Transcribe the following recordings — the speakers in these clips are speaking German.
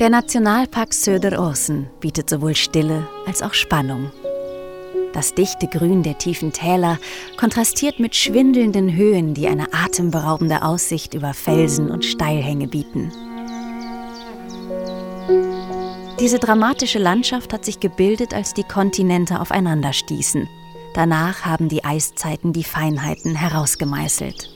Der Nationalpark Söder-Orsen bietet sowohl Stille als auch Spannung. Das dichte Grün der tiefen Täler kontrastiert mit schwindelnden Höhen, die eine atemberaubende Aussicht über Felsen und Steilhänge bieten. Diese dramatische Landschaft hat sich gebildet, als die Kontinente aufeinanderstießen. Danach haben die Eiszeiten die Feinheiten herausgemeißelt.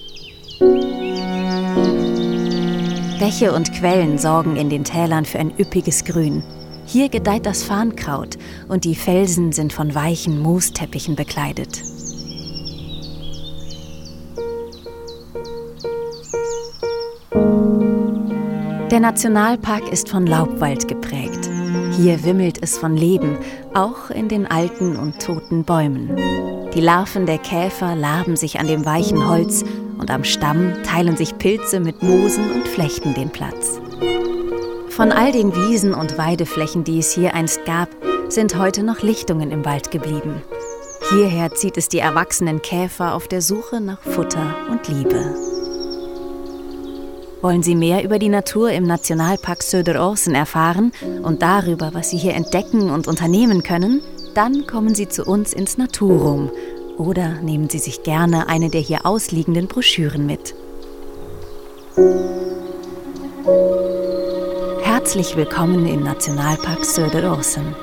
Bäche und Quellen sorgen in den Tälern für ein üppiges Grün. Hier gedeiht das Farnkraut und die Felsen sind von weichen Moosteppichen bekleidet. Der Nationalpark ist von Laubwald geprägt. Hier wimmelt es von Leben, auch in den alten und toten Bäumen. Die Larven der Käfer laben sich an dem weichen Holz und am Stamm teilen sich Pilze mit Moosen und Flechten den Platz. Von all den Wiesen und Weideflächen, die es hier einst gab, sind heute noch Lichtungen im Wald geblieben. Hierher zieht es die erwachsenen Käfer auf der Suche nach Futter und Liebe. Wollen Sie mehr über die Natur im Nationalpark Söder-Orsen erfahren und darüber, was Sie hier entdecken und unternehmen können? Dann kommen Sie zu uns ins Naturum oder nehmen Sie sich gerne eine der hier ausliegenden Broschüren mit. Herzlich willkommen im Nationalpark Söder-Orsen.